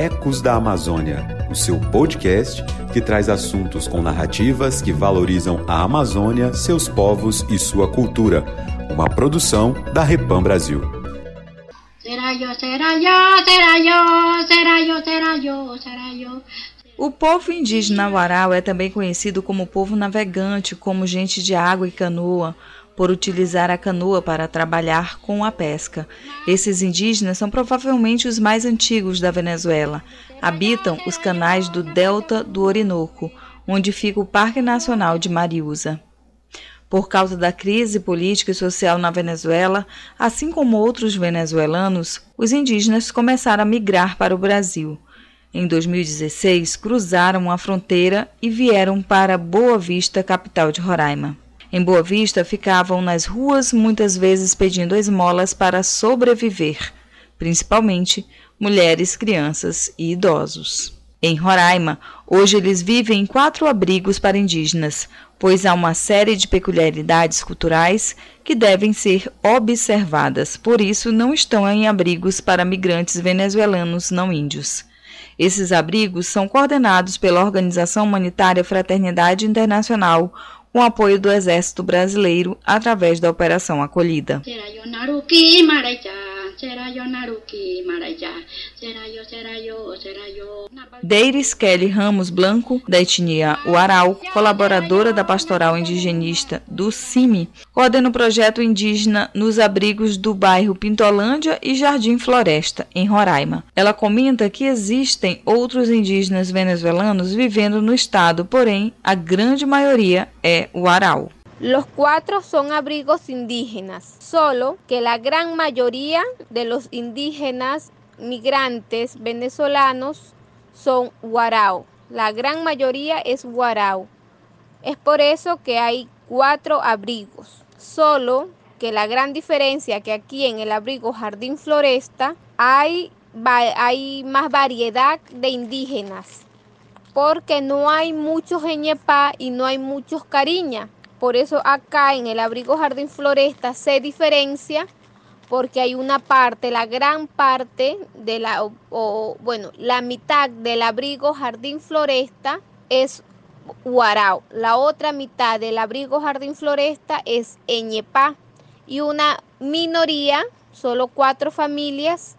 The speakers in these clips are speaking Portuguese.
Ecos da Amazônia, o seu podcast que traz assuntos com narrativas que valorizam a Amazônia, seus povos e sua cultura. Uma produção da Repam Brasil. O povo indígena Warau é também conhecido como povo navegante, como gente de água e canoa, por utilizar a canoa para trabalhar com a pesca. Esses indígenas são provavelmente os mais antigos da Venezuela. Habitam os canais do delta do Orinoco, onde fica o Parque Nacional de Mariusa. Por causa da crise política e social na Venezuela, assim como outros venezuelanos, os indígenas começaram a migrar para o Brasil. Em 2016, cruzaram a fronteira e vieram para Boa Vista, capital de Roraima. Em Boa Vista, ficavam nas ruas muitas vezes pedindo esmolas para sobreviver, principalmente mulheres, crianças e idosos. Em Roraima, hoje eles vivem em quatro abrigos para indígenas, pois há uma série de peculiaridades culturais que devem ser observadas, por isso não estão em abrigos para migrantes venezuelanos não índios. Esses abrigos são coordenados pela Organização Humanitária Fraternidade Internacional, com apoio do Exército Brasileiro através da Operação Acolhida. Deiris Kelly Ramos Blanco, da etnia Uarau, colaboradora da Pastoral Indigenista do CIMI, coordena o projeto indígena nos abrigos do bairro Pintolândia e Jardim Floresta, em Roraima. Ela comenta que existem outros indígenas venezuelanos vivendo no estado, porém a grande maioria é Uarau. Los cuatro son abrigos indígenas, solo que la gran mayoría de los indígenas migrantes venezolanos son guarao. La gran mayoría es guarao. Es por eso que hay cuatro abrigos. Solo que la gran diferencia que aquí en el abrigo Jardín Floresta hay, hay más variedad de indígenas. Porque no hay muchos Eñepá y no hay muchos Cariña. Por eso acá en el abrigo Jardín Floresta se diferencia porque hay una parte, la gran parte de la, o, bueno, la mitad del abrigo Jardín Floresta es Huarao. La otra mitad del abrigo Jardín Floresta es Eñepá. Y una minoría, solo cuatro familias,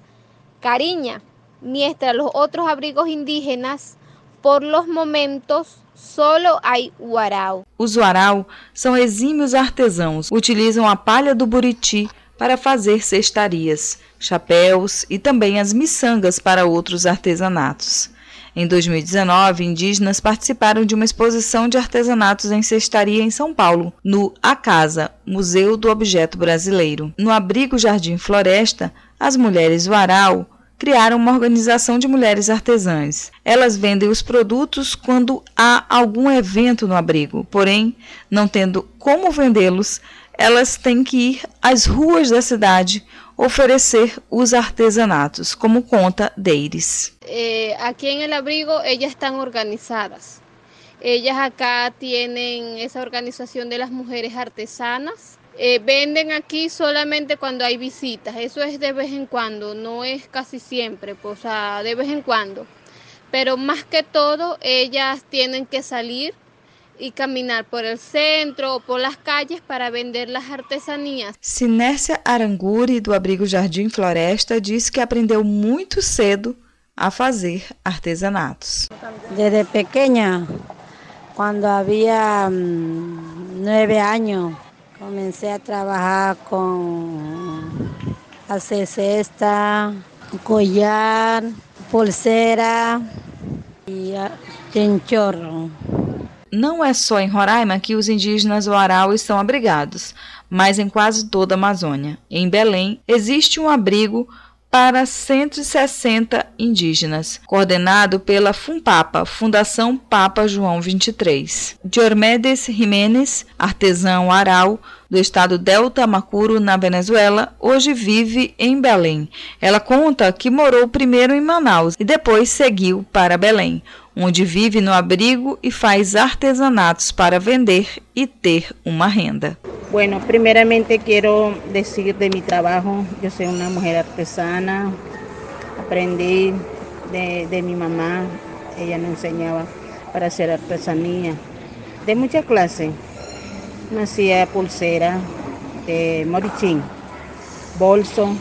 Cariña. Mientras los otros abrigos indígenas, por los momentos, Solo hay uarau. Os uarau são exímios artesãos, utilizam a palha do buriti para fazer cestarias, chapéus e também as miçangas para outros artesanatos. Em 2019, indígenas participaram de uma exposição de artesanatos em cestaria em São Paulo, no A Casa, Museu do Objeto Brasileiro. No abrigo Jardim Floresta, as mulheres Uarau criaram uma organização de mulheres artesãs. Elas vendem os produtos quando há algum evento no abrigo, porém, não tendo como vendê-los, elas têm que ir às ruas da cidade oferecer os artesanatos, como conta Deires. Eh, aqui em el abrigo, elas estão organizadas. Ellas acá tienen esa organización de las mujeres artesanas Eh, venden aquí solamente cuando hay visitas, eso es de vez en cuando, no es casi siempre, pues, o sea, de vez en cuando. Pero más que todo, ellas tienen que salir e caminhar por el centro ou por las calles para vender las artesanías. Sinécia Aranguri, do Abrigo Jardim Floresta, diz que aprendeu muito cedo a fazer artesanatos. Desde pequena, quando havia hum, nove anos, Comencé a trabajar con hacer cesta, collar, pulseira e chinchorro. Não é só em Roraima que os indígenas Warau estão abrigados, mas em quase toda a Amazônia. Em Belém existe um abrigo para 160 indígenas, coordenado pela FUNPAPA, Fundação Papa João 23. Diomedes Jiménez, artesão aral do estado Delta Macuro, na Venezuela, hoje vive em Belém. Ela conta que morou primeiro em Manaus e depois seguiu para Belém, onde vive no abrigo e faz artesanatos para vender e ter uma renda. Bueno, primeramente quiero decir de mi trabajo, yo soy una mujer artesana, aprendí de, de mi mamá, ella nos enseñaba para hacer artesanía de muchas clases. Me hacía pulsera de morichín, bolso,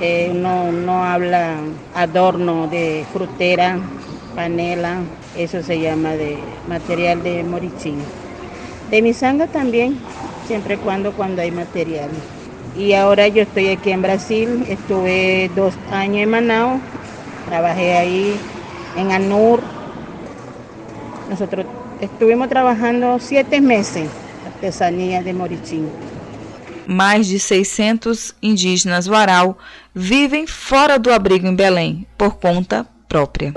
uno, uno habla adorno de frutera, panela, eso se llama de material de morichín. De mi sangre también, siempre y cuando, cuando hay material. Y ahora yo estoy aquí en Brasil, estuve dos años en Manaus, trabajé ahí en ANUR. Nosotros estuvimos trabajando siete meses, artesanía de morichín. Mais de 600 indígenas Warau vivem fora do abrigo em Belém, por conta própria.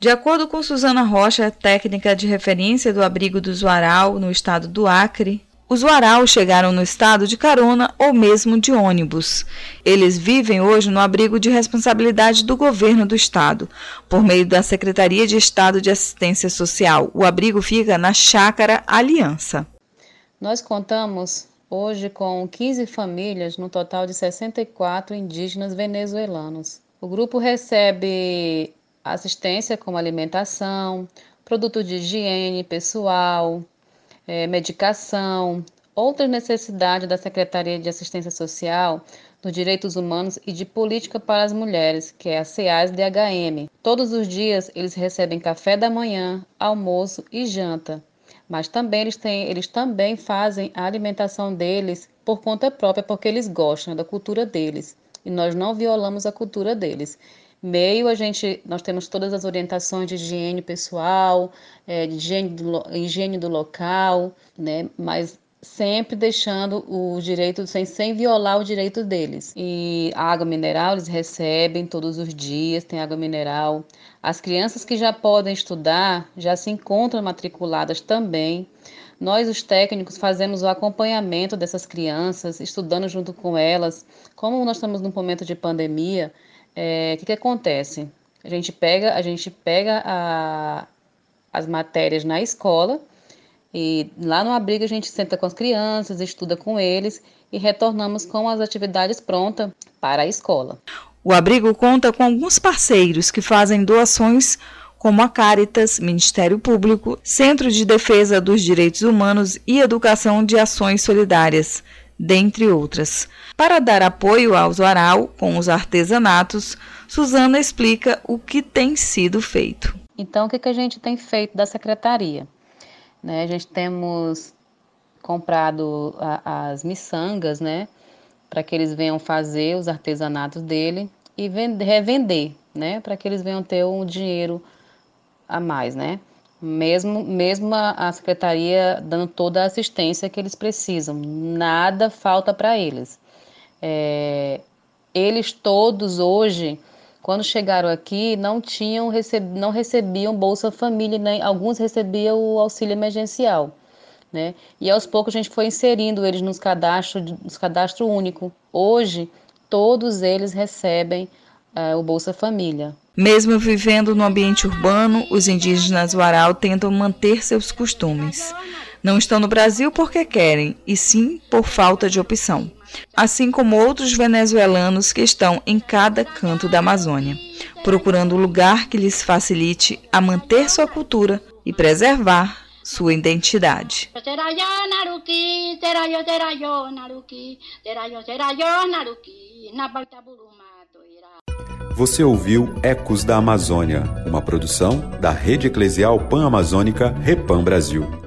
De acordo com Suzana Rocha, técnica de referência do abrigo dos Warau no estado do Acre, os Warau chegaram no estado de carona ou mesmo de ônibus. Eles vivem hoje no abrigo de responsabilidade do governo do estado, por meio da Secretaria de Estado de Assistência Social. O abrigo fica na Chácara Aliança. Nós contamos hoje com 15 famílias, no total de 64 indígenas venezuelanos. O grupo recebe assistência como alimentação, produtos de higiene pessoal, é, medicação, outras necessidades da Secretaria de Assistência Social, dos Direitos Humanos e de Política para as Mulheres, que é a CEAS-DHM. Todos os dias eles recebem café da manhã, almoço e janta, mas também eles, têm, eles também fazem a alimentação deles por conta própria, porque eles gostam da cultura deles. E nós não violamos a cultura deles meio a gente nós temos todas as orientações de higiene pessoal, é, de higiene do, higiene do local, né? Mas sempre deixando o direito sem, sem violar o direito deles. E a água mineral eles recebem todos os dias, tem água mineral. As crianças que já podem estudar já se encontram matriculadas também. Nós, os técnicos, fazemos o acompanhamento dessas crianças, estudando junto com elas. Como nós estamos num momento de pandemia, é, que, que acontece? A gente pega, a gente pega a, as matérias na escola e lá no abrigo a gente senta com as crianças, estuda com eles e retornamos com as atividades prontas para a escola. O abrigo conta com alguns parceiros que fazem doações como a Caritas, Ministério Público, Centro de Defesa dos Direitos Humanos e Educação de Ações Solidárias, dentre outras. Para dar apoio ao Zoaral com os artesanatos, Suzana explica o que tem sido feito. Então, o que, que a gente tem feito da secretaria? Né, a gente temos comprado a, as miçangas, né, para que eles venham fazer os artesanatos dele e vender, revender, né, para que eles venham ter um dinheiro a mais, né mesmo, mesmo a, secretaria dando toda a assistência que eles precisam, nada falta para eles. É, eles todos hoje, quando chegaram aqui, não tinham receb, não recebiam Bolsa Família, nem alguns recebiam o auxílio emergencial. Né? E aos poucos a gente foi inserindo eles nos cadastros, nos cadastro único. Hoje, todos eles recebem uh, o Bolsa Família. Mesmo vivendo no ambiente urbano, os indígenas Warau tentam manter seus costumes. Não estão no Brasil porque querem, e sim por falta de opção. Assim como outros venezuelanos que estão em cada canto da Amazônia, procurando um lugar que lhes facilite a manter sua cultura e preservar sua identidade. Você ouviu Ecos da Amazônia, uma produção da Rede Eclesial Pan-Amazônica Repam Brasil.